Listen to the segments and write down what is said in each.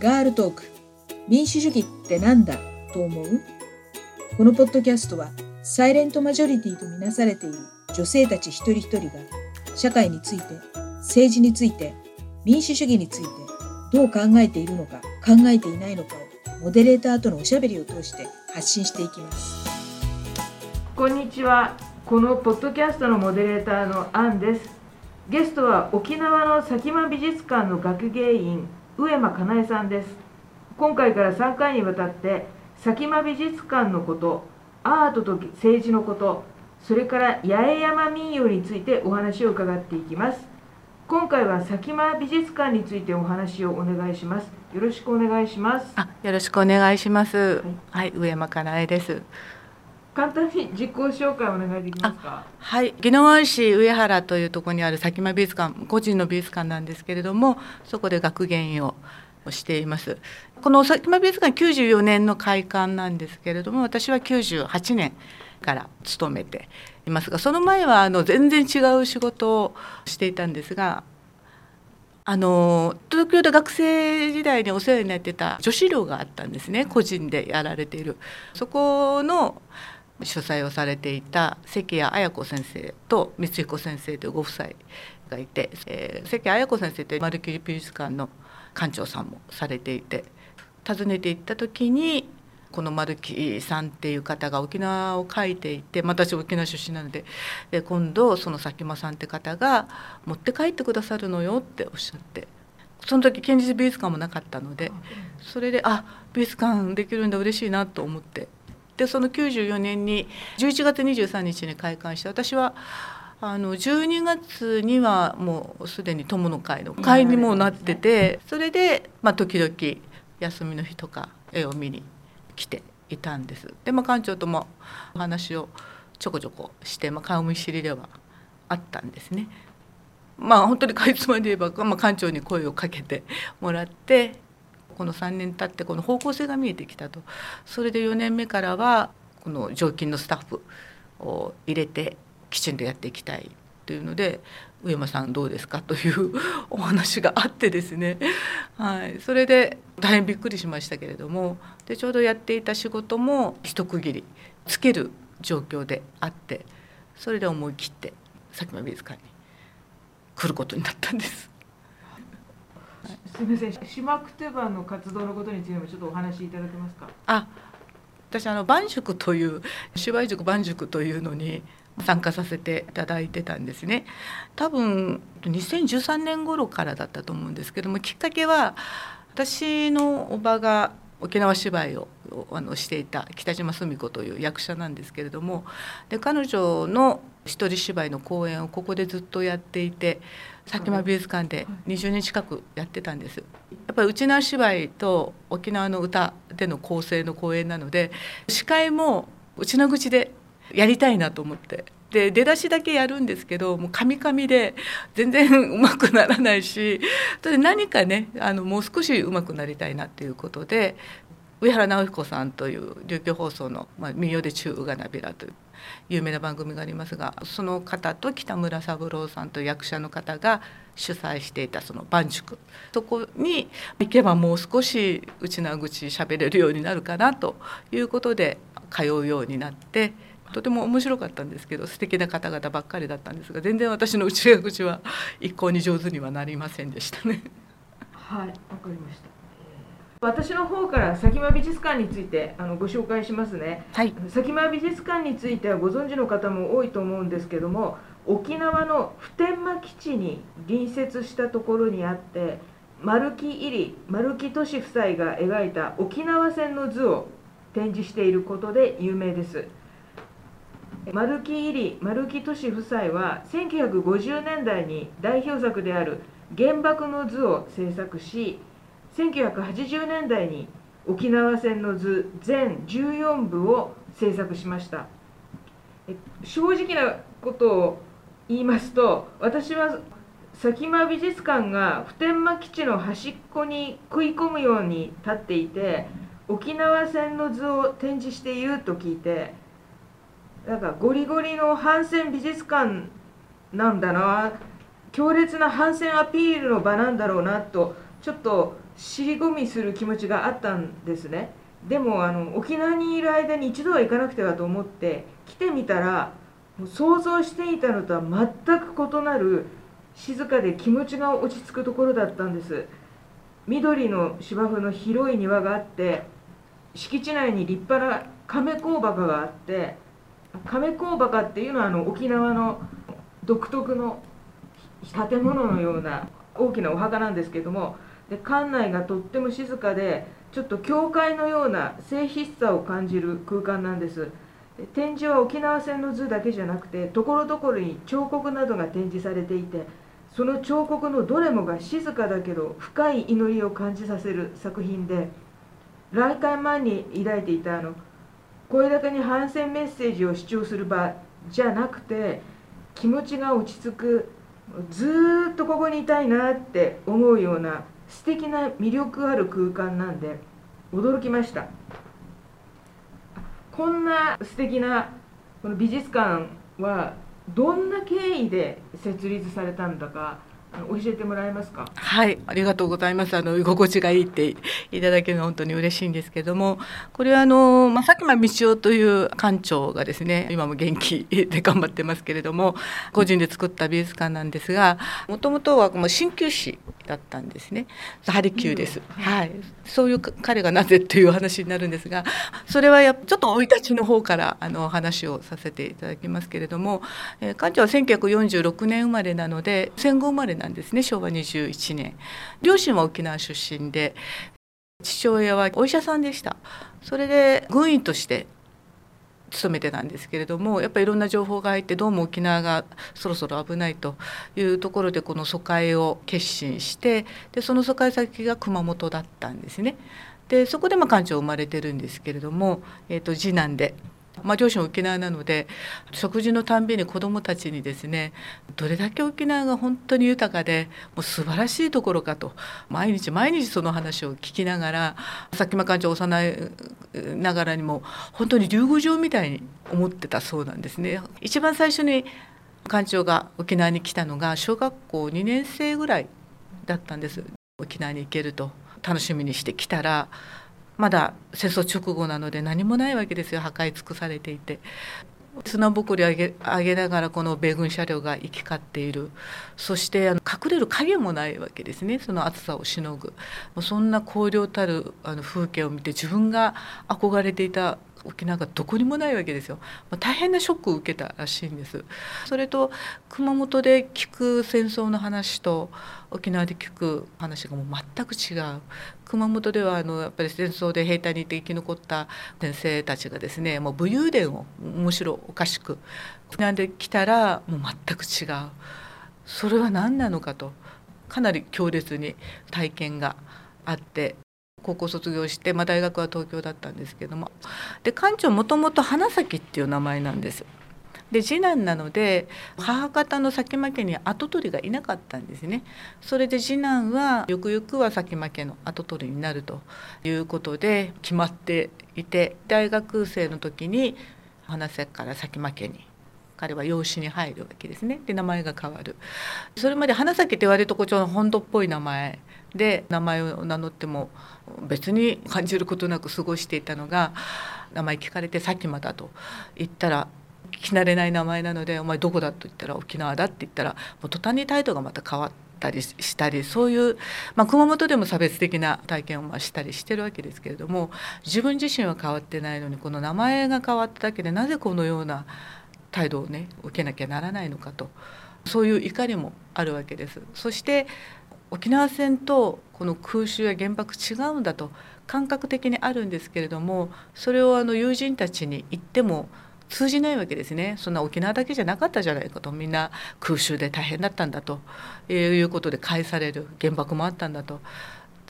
ガールトーク。民主主義ってなんだ？と思う？このポッドキャストはサイレントマジョリティとみなされている女性たち一人一人が社会について政治について民主主義についてどう考えているのか考えていないのかをモデレーターとのおしゃべりを通して発信していきます。こんにちは。このポッドキャストのモデレーターのアンです。ゲストは沖縄の佐喜眞美術館の学芸員上間かなえさんです。今回から3回にわたって佐喜眞美術館のことアートと政治のことそれから八重山民謡についてお話を伺っていきます。今回は佐喜眞美術館についてお話をお願いします。よろしくお願いします。あよろしくお願いします。はい、はい、上山かなえです簡単に自己紹介お願いできますか？はい。宜野湾市上原というところにある佐喜眞美術館個人の美術館なんですけれどもそこで学芸員をしています。この佐喜眞美術館94年の開館なんですけれども私は98年から勤めていますがその前はあの全然違う仕事をしていたんですがあの東京で学生時代にお世話になってた女子寮があったんですね。個人でやられている。そこの主催をされていた関谷綾子先生と光彦先生というご夫妻がいて、えー、関綾子先生って丸木美術館の館長さんもされていて訪ねて行った時にこの丸木さんっていう方が沖縄を書いていて私沖縄出身なのでで今度その佐喜眞さんって方が持って帰ってくださるのよっておっしゃってその時県立美術館もなかったのでそれであ美術館できるんだ嬉しいなと思ってでその94年に11月23日に開館して私はあの12月にはもうすでに友の会の会にもなっててそれで、まあ、時々休みの日とか絵を見に来ていたんです。で、まあ、館長ともお話をちょこちょこして、まあ、顔見知りではあったんですね。まあ本当にかいつまで言えば、まあ、館長に声をかけてもらってこの3年経ってこの方向性が見えてきたと。それで4年目からはこの常勤のスタッフを入れてきちんとやっていきたいというので上間さんどうですかというお話があってですね、はい、それで大変びっくりしましたけれどもでちょうどやっていた仕事も一区切りつける状況であってそれで思い切って佐喜眞美術館に来ることになったんです。すみません。島くてばの活動のことについてもちょっとお話しいただけますか？あ私あの晩塾という芝居塾晩塾というのに参加させていただいてたんですね。多分2013年頃からだったと思うんですけどもきっかけは私のおばが沖縄芝居をあのしていた北島澄子という役者なんですけれどもで彼女の一人芝居の公演をここでずっとやっていて佐喜眞美術館で20年近くやってたんです。やっぱり内縄芝居と沖縄の歌での構成の公演なので司会も内縄口でやりたいなと思ってで出だしだけやるんですけどもうカミカミで全然うまくならないしそれで何かねあのもう少しうまくなりたいなっていうことで上原直彦さんという琉球放送の「まあ、民謡で中うがなびら」という有名な番組がありますがその方と北村三郎さんという役者の方が主催していたその万塾そこに行けばもう少し内縄口喋れるようになるかなということで通うようになって。とても面白かったんですけど素敵な方々ばっかりだったんですが全然私の内側口は一向に上手にはなりませんでしたね。はい、わかりました。私の方から佐喜眞美術館についてあのご紹介しますね、はい、佐喜眞美術館についてはご存知の方も多いと思うんですけども沖縄の普天間基地に隣接したところにあって丸木入り丸木俊夫妻が描いた沖縄戦の図を展示していることで有名です丸木入り丸木俊夫妻は1950年代に代表作である原爆の図を制作し1980年代に沖縄戦の図全14部を制作しました。正直なことを言いますと私は佐喜眞美術館が普天間基地の端っこに食い込むように立っていて沖縄戦の図を展示していると聞いてなんかゴリゴリの反戦美術館なんだな。強烈な反戦アピールの場なんだろうなとちょっと尻込みする気持ちがあったんですね。でもあの沖縄にいる間に一度は行かなくてはと思って来てみたら想像していたのとは全く異なる静かで気持ちが落ち着くところだったんです。緑の芝生の広い庭があって敷地内に立派な亀甲墓があって亀甲墓っていうのはあの沖縄の独特の建物のような大きなお墓なんですけどもで館内がとっても静かでちょっと教会のような静筆さを感じる空間なんです。展示は沖縄戦の図だけじゃなくてところどころに彫刻などが展示されていてその彫刻のどれもが静かだけど深い祈りを感じさせる作品で来館前に抱いていたあの声高に反戦メッセージを主張する場じゃなくて気持ちが落ち着くずっとここにいたいなって思うような素敵な魅力ある空間なんで驚きました。こんな素敵なこの美術館はどんな経緯で設立されたんだか教えてもらえますか？はい、ありがとうございます。あの居心地がいいっていただけるの本当に嬉しいんですけども、これはあのまあ、佐喜真道夫という館長がですね、今も元気で頑張ってますけれども、個人で作った美術館なんですが、もともとはもう鍼灸師だったんですね。ハリキューです。はい、そういう彼がなぜという話になるんですが、それはやちょっと生い立ちの方からあの話をさせていただきますけれども、えー、館長は1946年生まれなので戦後生まれなんですね昭和21年両親は沖縄出身で父親はお医者さんでしたそれで軍医として勤めてたんですけれどもやっぱりいろんな情報が入ってどうも沖縄がそろそろ危ないというところでこの疎開を決心してでその疎開先が熊本だったんですね。でそこでま館長生まれてるんですけれども、えー、と次男でまあ、両親沖縄なので食事のたんびに子どもたちにですねどれだけ沖縄が本当に豊かでもう素晴らしいところかと毎日毎日その話を聞きながらさっきも館長幼いながらにも本当に竜宮城みたいに思ってたそうなんですね。一番最初に館長が沖縄に来たのが小学校2年生ぐらいだったんです沖縄に行けると楽しみにしてきたらまだ戦争直後なので何もないわけですよ。破壊尽くされていて。砂ぼこり上げ上げながらこの米軍車両が行き交っている。そしてあの隠れる影もないわけですね。その暑さをしのぐ。そんな荒涼たるあの風景を見て自分が憧れていた沖縄がどこにもないわけですよ、まあ、大変なショックを受けたらしいんです。それと熊本で聞く戦争の話と沖縄で聞く話がもう全く違う。熊本ではあのやっぱり戦争で兵隊にいて生き残った先生たちがですねもう武勇伝をむしろおかしくなんで来たらもう全く違うそれは何なのかとかなり強烈に体験があって高校卒業して、まあ、大学は東京だったんですけどもで館長もともと花咲っていう名前なんです。で次男なので母方の佐喜眞家に跡取りがいなかったんですね。それで次男はゆくゆくは佐喜眞家の跡取りになるということで決まっていて大学生の時に花咲から佐喜眞家に彼は養子に入るわけですね。で名前が変わる。それまで花咲って言われるとこちょ本土っぽい名前で名前を名乗っても別に感じることなく過ごしていたのが名前聞かれて佐喜眞だと言ったら聞き慣れない名前なので「お前どこだ?」と言ったら「沖縄だ」って言ったらもう途端に態度がまた変わったりしたりそういう、まあ、熊本でも差別的な体験をましたりしてるわけですけれども自分自身は変わってないのにこの名前が変わっただけでなぜこのような態度をね受けなきゃならないのかとそういう怒りもあるわけです。そして沖縄戦とこの空襲や原爆違うんだと感覚的にあるんですけれどもそれをあの友人たちに言っても通じないわけですね。そんな沖縄だけじゃなかったじゃないかと。みんな空襲で大変だったんだということで返される原爆もあったんだと。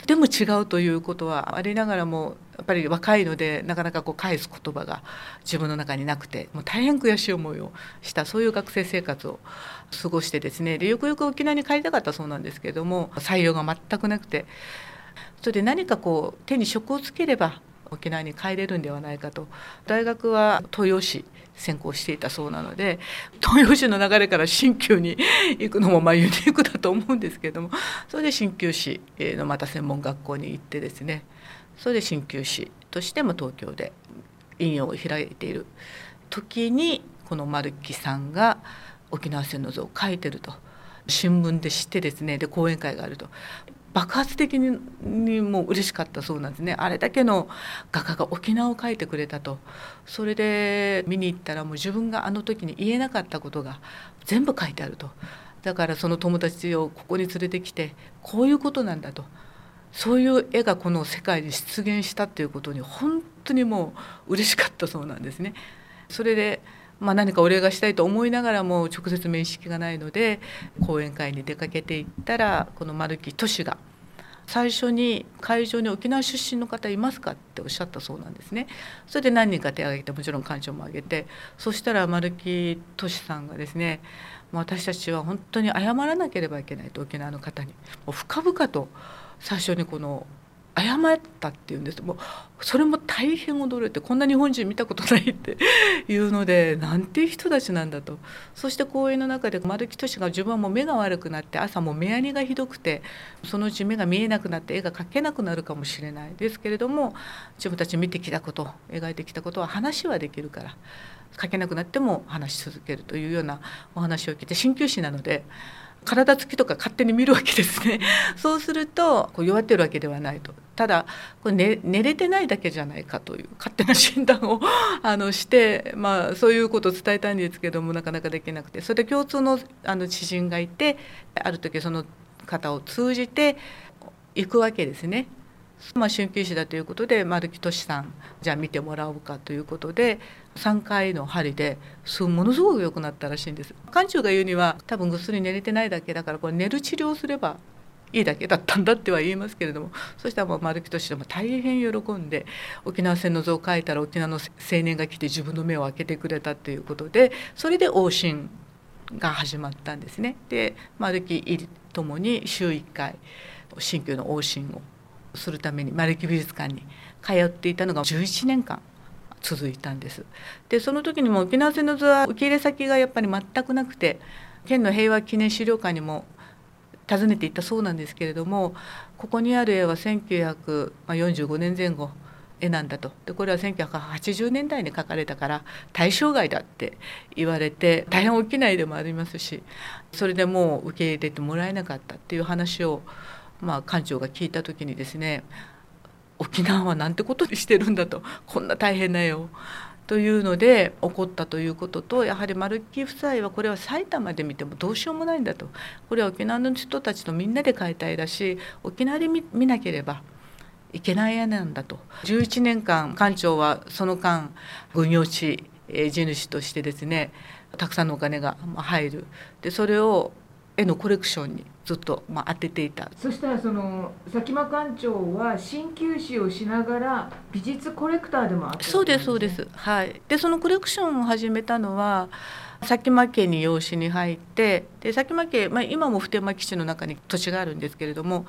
でも違うということはありながらもやっぱり若いのでなかなかこう返す言葉が自分の中になくてもう大変悔しい思いをしたそういう学生生活を過ごしてですね。でよくよく沖縄に帰りたかったそうなんですけども採用が全くなくて。それで何かこう手に職をつければ沖縄に帰れるんではないかと。大学は東洋史専攻していたそうなので東洋史の流れから新旧に行くのもまあユニークだと思うんですけれどもそれで新旧史のまた専門学校に行ってですねそれで鍼灸師としても東京で院を開いている。時にこの丸木さんが沖縄戦の図を書いてると。新聞で知ってですねで講演会があると。爆発的にもう嬉しかったそうなんですね。あれだけの画家が沖縄を描いてくれたと。それで見に行ったらもう自分があの時に言えなかったことが全部書いてあると。だからその友達をここに連れてきてこういうことなんだと。そういう絵がこの世界に出現したっていうことに本当にもう嬉しかったそうなんですね。それでまあ、何かお礼がしたいと思いながらも直接面識がないので講演会に出かけていったらこの丸木俊が最初に会場に沖縄出身の方いますかっておっしゃったそうなんですね。それで何人か手を挙げてもちろん館長も挙げてそしたら丸木俊さんがですね私たちは本当に謝らなければいけないと沖縄の方にもう深々と最初にこの謝ったっていうんですもうそれも大変驚いてこんな日本人見たことないって いうのでなんていう人たちなんだとそして公演の中で丸木俊が自分はもう目が悪くなって朝も目やにがひどくてそのうち目が見えなくなって絵が描けなくなるかもしれないですけれども自分たち見てきたこと描いてきたことは話はできるから描けなくなっても話し続けるというようなお話を聞いて鍼灸師なので。体つきとか勝手に見るわけですね。そうするとこう弱ってるわけではないと。ただこれ寝寝れてないだけじゃないかという勝手な診断を あのして、まあ、そういうことを伝えたいんですけどもなかなかできなくて。それで共通のあの知人がいてある時その方を通じて行くわけですね。まあ、鍼灸師だということで丸木俊さんじゃあ見てもらおうかということで3回の針ですものすごく良くなったらしいんです館長が言うには多分ぐっすり寝れてないだけだからこれ寝る治療すればいいだけだったんだっては言いますけれどもそしたらもう丸木俊も大変喜んで沖縄戦の図を描いたら沖縄の青年が来て自分の目を開けてくれたということでそれで往診が始まったんですね。で丸木ともに週1回鍼灸の往診をするために丸木美術館に通っていたのが11年間続いたんです。でその時にも沖縄戦の図は受け入れ先がやっぱり全くなくて県の平和記念資料館にも訪ねていったそうなんですけれどもここにある絵は1945年前後絵なんだとでこれは1980年代に描かれたから対象外だって言われて大変大きな絵でもありますしそれでもう受け入れてもらえなかったっていう話をまあ、館長が聞いた時にですね沖縄はなんてことにしてるんだとこんな大変な絵を。というので起こったということとやはり丸木夫妻はこれは埼玉で見てもどうしようもないんだとこれは沖縄の人たちとみんなで描いた絵だし沖縄で見なければいけない絵なんだと11年間館長はその間軍用地地主としてですねたくさんのお金が入るでそれを絵のコレクションにずっと、まあ、当てていた。そしたらその佐喜眞館長は鍼灸師をしながら美術コレクターでもあった、ね、そうですそうです。はい。でそのコレクションを始めたのは佐喜眞家に養子に入ってで佐喜眞家、まあ、今も普天間基地の中に土地があるんですけれども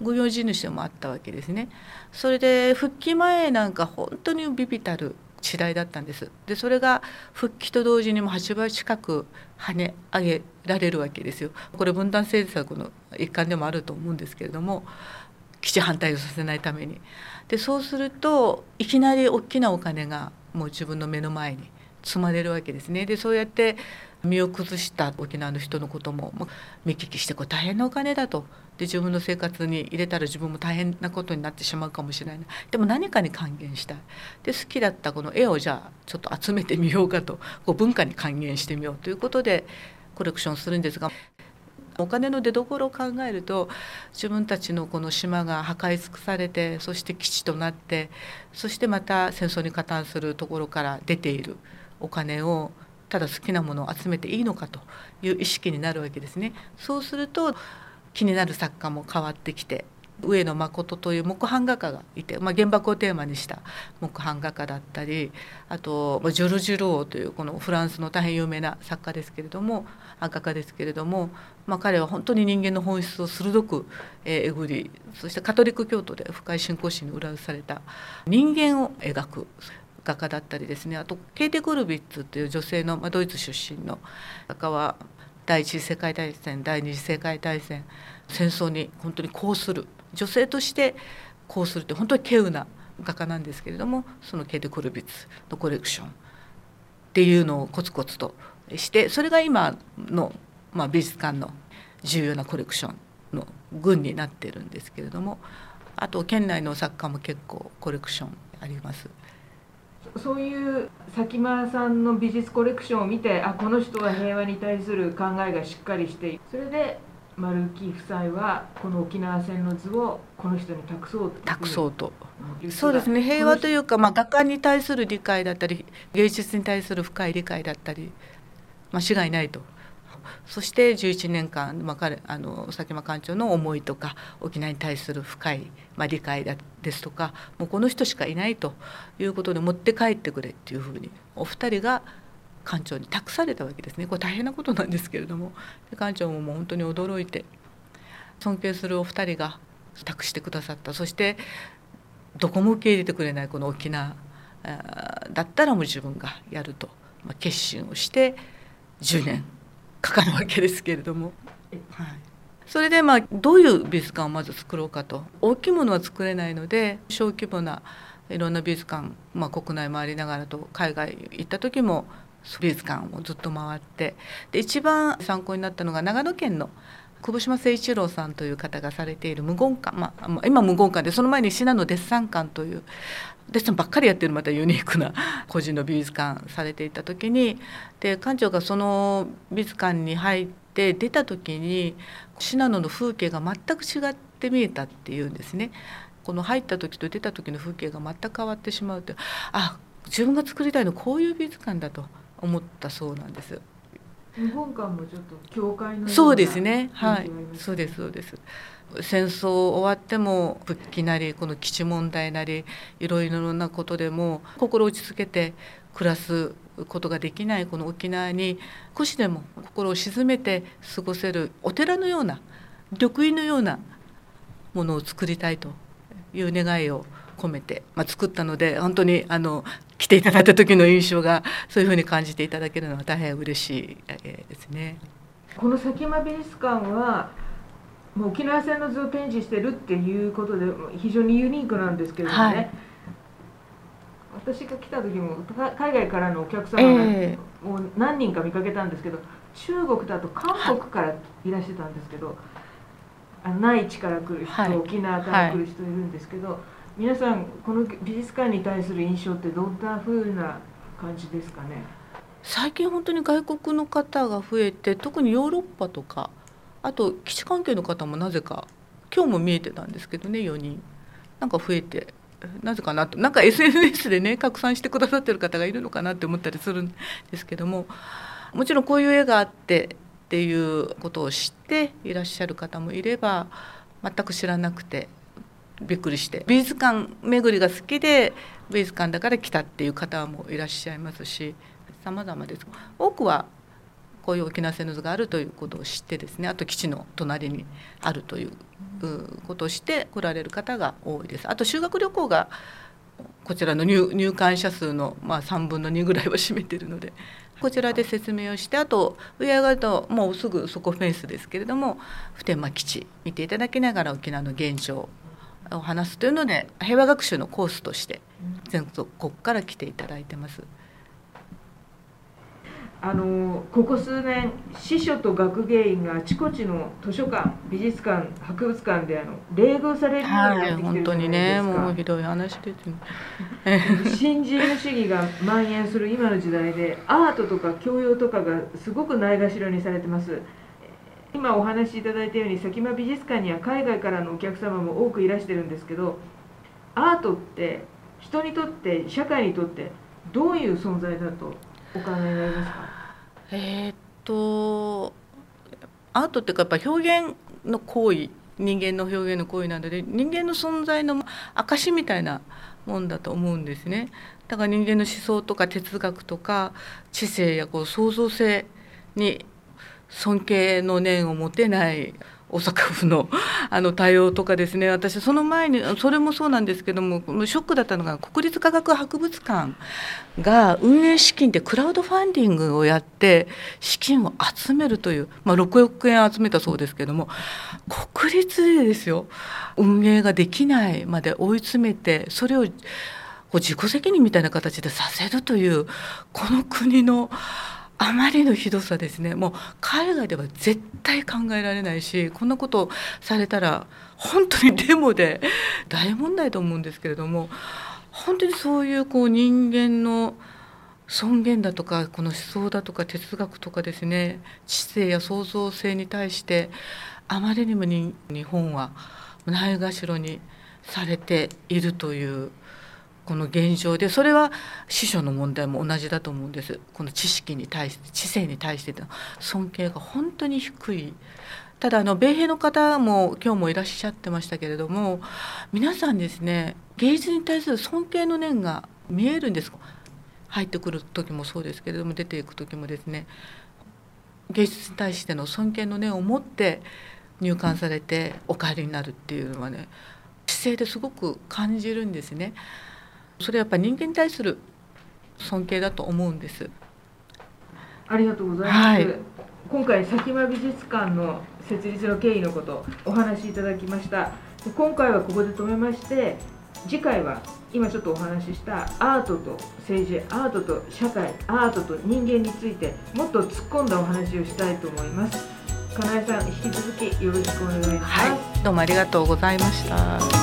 御用地主でもあったわけですね。それで復帰前なんか本当にビビたる時代だったんです。でそれが復帰と同時にも8倍近く跳ね上げられるわけですよ。これ分断政策の一環でもあると思うんですけれども基地反対をさせないために。でそうするといきなり大きなお金がもう自分の目の前に積まれるわけですね。でそうやって身を崩した沖縄の人のことも見聞きしてこれ大変なお金だと。で自分の生活に入れたら自分も大変なことになってしまうかもしれないでも何かに還元したい。で好きだったこの絵をじゃあちょっと集めてみようかと。こう文化に還元してみようということでコレクションするんですが。お金の出どころを考えると自分たちのこの島が破壊尽くされてそして基地となってそしてまた戦争に加担するところから出ている。お金をただ好きなものを集めていいのかという意識になるわけですね。そうすると気になる作家も変わってきて上野誠という木版画家がいて、まあ、原爆をテーマにした木版画家だったりあとジョルジュ・ローというこのフランスの大変有名な作家ですけれども画家ですけれども、まあ、彼は本当に人間の本質を鋭くえぐりそしてカトリック教徒で深い信仰心に裏打された人間を描く画家だったりですねあとケイテ・ゴルビッツという女性の、まあ、ドイツ出身の画家は第一次世界大戦第二次世界大戦戦争に本当にこうする女性としてこうするって本当に稀有な画家なんですけれどもそのケイテ・コルビッツのコレクションっていうのをコツコツとしてそれが今の、まあ、美術館の重要なコレクションの群になってるんですけれどもあと県内の作家も結構コレクションあります。そういう佐喜眞さんの美術コレクションを見てあこの人は平和に対する考えがしっかりしてそれで丸木夫妻はこの沖縄戦の図をこの人に託そうと。託そうと。そうですね。平和というか、まあ、画家に対する理解だったり芸術に対する深い理解だったり間違いないとそして11年間、まあ、彼あの佐喜眞館長の思いとか沖縄に対する深い、まあ、理解だですとかもうこの人しかいないということで持って帰ってくれっていうふうにお二人が館長に託されたわけですね。これ大変なことなんですけれども。館長ももう本当に驚いて尊敬するお二人が託してくださった。そしてどこも受け入れてくれないこの沖縄だったらもう自分がやると、まあ、決心をして10年かかるわけですけれども。はい。それでまあどういう美術館をまず作ろうかと。大きいものは作れないので小規模ないろんな美術館、まあ、国内回りながらと海外行った時も美術館をずっと回って。で一番参考になったのが長野県の久保島誠一郎さんという方がされている無言館、まあ、今無言館でその前に信濃デッサン館というデッサンばっかりやってるまたユニークな 個人の美術館されていた時にで館長がその美術館に入って出た時に信濃の風景が全く違って見えたっていうんですね。この入った時と出た時の風景が全く変わってしまうってあ自分が作りたいのこういう美術館だと思ったそうなんです。日本館もちょっと教会のそうですね。はい。そうですそうです。戦争終わっても復帰なりこの基地問題なりいろいろなことでも心落ち着けて暮らすことができないこの沖縄に少しでも心を静めて過ごせるお寺のような緑意のようなものを作りたいという願いを込めて、まあ、作ったので本当にあの来ていただいた時の印象がそういうふうに感じていただけるのは大変嬉しいですね。この佐喜眞美術館はもう沖縄戦の図を展示してるっていうことで非常にユニークなんですけどね、はい、私が来た時も海外からのお客様がもう何人か見かけたんですけど、中国だと韓国からいらしてたんですけど、あの内地から来る人、はい、沖縄から来る人いるんですけど、はい、皆さんこの美術館に対する印象ってどんなふうな感じですかね？最近本当に外国の方が増えて特にヨーロッパとかあと基地関係の方もなぜか今日も見えてたんですけどね4人。なんか増えてなぜかなとなんか SNS でね拡散してくださってる方がいるのかなって思ったりするんですけどももちろんこういう絵があってっていうことを知っていらっしゃる方もいれば全く知らなくてびっくりして美術館巡りが好きで美術館だから来たっていう方もいらっしゃいますし様々です多くはこういう沖縄戦の図があるということを知ってですねあと基地の隣にあるということをして来られる方が多いです。あと修学旅行がこちらの入館者数のま3分の2ぐらいは占めてるのでこちらで説明をしてあと上上がるともうすぐそこフェンスですけれども普天間基地見ていただきながら沖縄の現状を話すというので平和学習のコースとして全国から来ていただいてます。あのここ数年司書と学芸員があちこちの図書館美術館博物館であの冷遇されるようになってきてるじゃないですか、はい、本当にねもうひどい話です 新自由主義が蔓延する今の時代でアートとか教養とかがすごくないがしろにされてます今お話しいただいたように佐喜眞美術館には海外からのお客様も多くいらしてるんですけどアートって人にとって社会にとってどういう存在だとお考えになりますか？えー、っとアートっていうかやっぱ表現の行為人間の表現の行為なので人間の存在の証みたいなもんだと思うんですね。だから人間の思想とか哲学とか知性やこう創造性に尊敬の念を持てない大阪府のあの対応とかですね。私その前にそれもそうなんですけどもショックだったのが国立科学博物館が運営資金でクラウドファンディングをやって資金を集めるという、まあ、6億円集めたそうですけども国立でですよ。運営ができないまで追い詰めてそれを自己責任みたいな形でさせるというこの国のあまりのひどさですね。もう海外では絶対考えられないしこんなことされたら本当にデモで大問題と思うんですけれども本当にそういうこう人間の尊厳だとかこの思想だとか哲学とかですね知性や創造性に対してあまりにも日本はないがしろにされているというこの現状でそれは師匠の問題も同じだと思うんです。この知識に対して知性に対しての尊敬が本当に低い。ただあの米兵の方も今日もいらっしゃってましたけれども皆さんですね芸術に対する尊敬の念が見えるんです。入ってくる時もそうですけれども出ていく時もですね芸術に対しての尊敬の念を持って入館されてお帰りになるっていうのはね姿勢ですごく感じるんですね。それはやっぱ人間に対する尊敬だと思うんです。ありがとうございます、はい、今回佐喜眞美術館の設立の経緯のことお話しいただきました。今回はここで止めまして次回は今ちょっとお話ししたアートと政治アートと社会アートと人間についてもっと突っ込んだお話をしたいと思います。かなえさん引き続きよろしくお願いします、はい、どうもありがとうございました